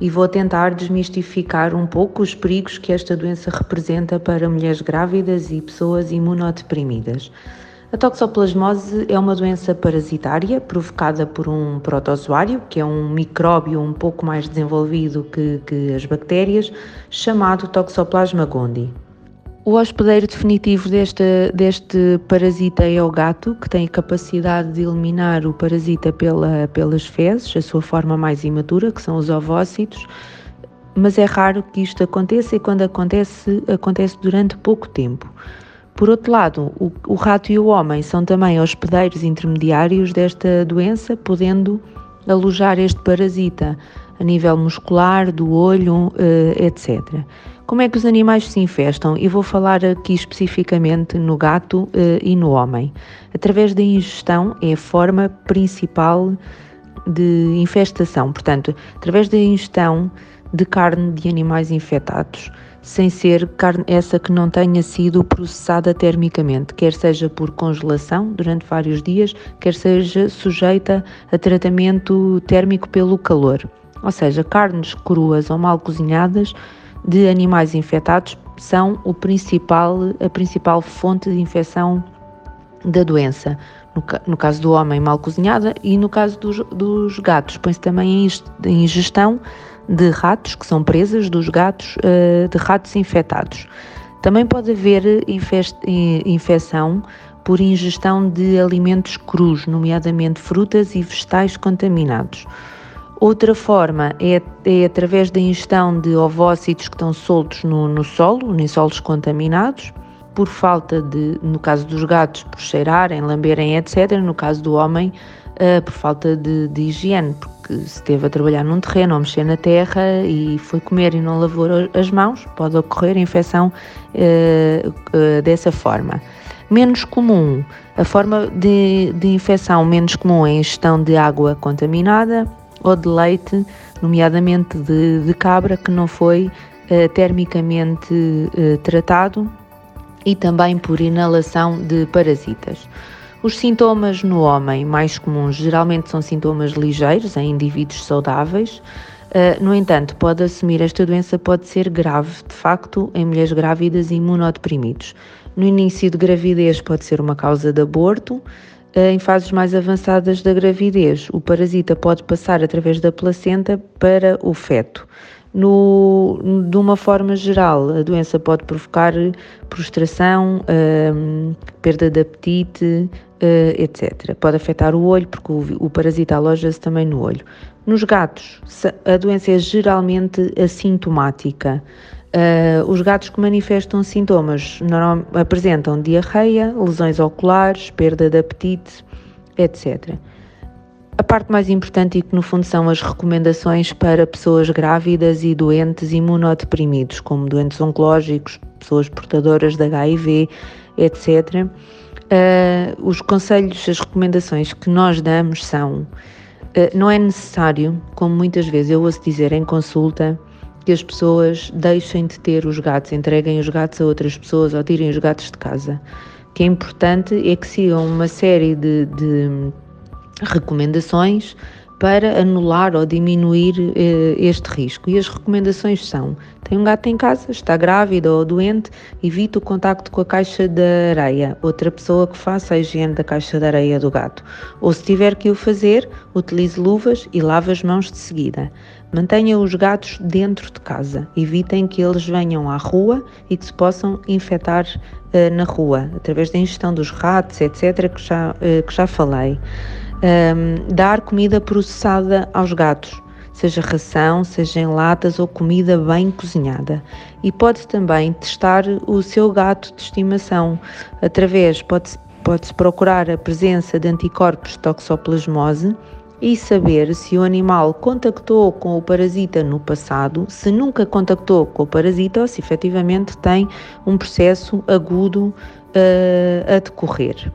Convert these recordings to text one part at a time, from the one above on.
e vou tentar desmistificar um pouco os perigos que esta doença representa para mulheres grávidas e pessoas imunodeprimidas. A toxoplasmose é uma doença parasitária provocada por um protozoário, que é um micróbio um pouco mais desenvolvido que, que as bactérias, chamado Toxoplasma gondii. O hospedeiro definitivo deste, deste parasita é o gato, que tem a capacidade de eliminar o parasita pela, pelas fezes, a sua forma mais imatura, que são os ovócitos, mas é raro que isto aconteça e quando acontece, acontece durante pouco tempo. Por outro lado, o, o rato e o homem são também hospedeiros intermediários desta doença, podendo alojar este parasita a nível muscular, do olho, eh, etc. Como é que os animais se infestam? E vou falar aqui especificamente no gato eh, e no homem. Através da ingestão é a forma principal de infestação, portanto, através da ingestão de carne de animais infectados sem ser carne essa que não tenha sido processada termicamente, quer seja por congelação durante vários dias, quer seja sujeita a tratamento térmico pelo calor. Ou seja, carnes cruas ou mal cozinhadas de animais infectados são o principal, a principal fonte de infecção da doença. No, no caso do homem, mal cozinhada, e no caso dos, dos gatos, põe-se também em ingestão de ratos, que são presas dos gatos, eh, de ratos infectados. Também pode haver infecção por ingestão de alimentos crus, nomeadamente frutas e vegetais contaminados. Outra forma é, é através da ingestão de ovócitos que estão soltos no, no solo, em solos contaminados, por falta de, no caso dos gatos, por cheirarem, lamberem, etc. No caso do homem, uh, por falta de, de, higiene, porque se esteve a trabalhar num terreno ou mexer na terra e foi comer e não lavou as mãos, pode ocorrer infecção uh, uh, dessa forma. Menos comum, a forma de, de infecção menos comum é a ingestão de água contaminada ou de leite, nomeadamente de, de cabra, que não foi termicamente tratado e também por inalação de parasitas. Os sintomas no homem mais comuns geralmente são sintomas ligeiros em indivíduos saudáveis. Uh, no entanto, pode assumir esta doença pode ser grave, de facto, em mulheres grávidas e imunodeprimidos. No início de gravidez pode ser uma causa de aborto. Uh, em fases mais avançadas da gravidez, o parasita pode passar através da placenta para o feto. No, de uma forma geral, a doença pode provocar prostração, hum, perda de apetite, uh, etc. Pode afetar o olho, porque o, o parasita aloja-se também no olho. Nos gatos, a doença é geralmente assintomática. Uh, os gatos que manifestam sintomas apresentam diarreia, lesões oculares, perda de apetite, etc. A parte mais importante e que no fundo são as recomendações para pessoas grávidas e doentes imunodeprimidos, como doentes oncológicos, pessoas portadoras de HIV, etc. Uh, os conselhos, as recomendações que nós damos são: uh, não é necessário, como muitas vezes eu ouço dizer em consulta, que as pessoas deixem de ter os gatos, entreguem os gatos a outras pessoas ou tirem os gatos de casa. O que é importante é que sigam uma série de, de recomendações para anular ou diminuir eh, este risco. E as recomendações são: tem um gato em casa, está grávida ou doente, evite o contacto com a caixa de areia. Outra pessoa que faça a higiene da caixa de areia do gato. Ou se tiver que o fazer, utilize luvas e lave as mãos de seguida. Mantenha os gatos dentro de casa. Evitem que eles venham à rua e que se possam infectar uh, na rua, através da ingestão dos ratos, etc., que já, uh, que já falei um, dar comida processada aos gatos, seja ração, seja em latas ou comida bem cozinhada. E pode também testar o seu gato de estimação através, pode-se pode procurar a presença de anticorpos de toxoplasmose e saber se o animal contactou com o parasita no passado, se nunca contactou com o parasita ou se efetivamente tem um processo agudo uh, a decorrer.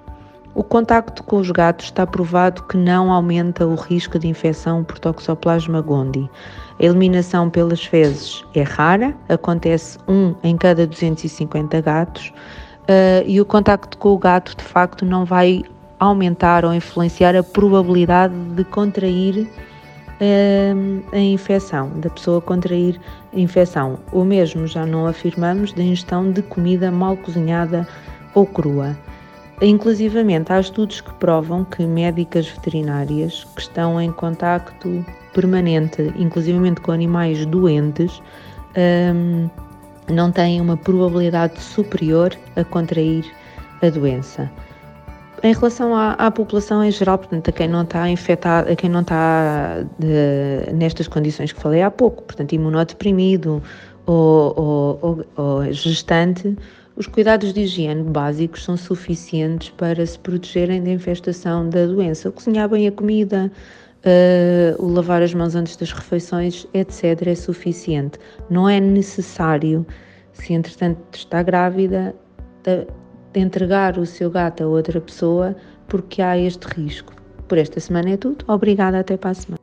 O contacto com os gatos está provado que não aumenta o risco de infecção por Toxoplasma gondii. A eliminação pelas fezes é rara, acontece um em cada 250 gatos, uh, e o contacto com o gato de facto não vai aumentar ou influenciar a probabilidade de contrair uh, a infecção, da pessoa contrair a infecção. O mesmo já não afirmamos da ingestão de comida mal cozinhada ou crua. Inclusivamente, há estudos que provam que médicas veterinárias que estão em contacto permanente, inclusivamente com animais doentes, um, não têm uma probabilidade superior a contrair a doença. Em relação à, à, população em geral, portanto, a quem não está infectado, a quem não está de, nestas condições que falei há pouco, portanto, imunodeprimido ou, ou, ou, ou gestante, os cuidados de higiene básicos são suficientes para se protegerem da infestação da doença. Cozinhar bem a comida, uh, o lavar as mãos antes das refeições, etc., é suficiente. Não é necessário, se entretanto está grávida, de entregar o seu gato a outra pessoa porque há este risco. Por esta semana é tudo. Obrigada, até para a semana.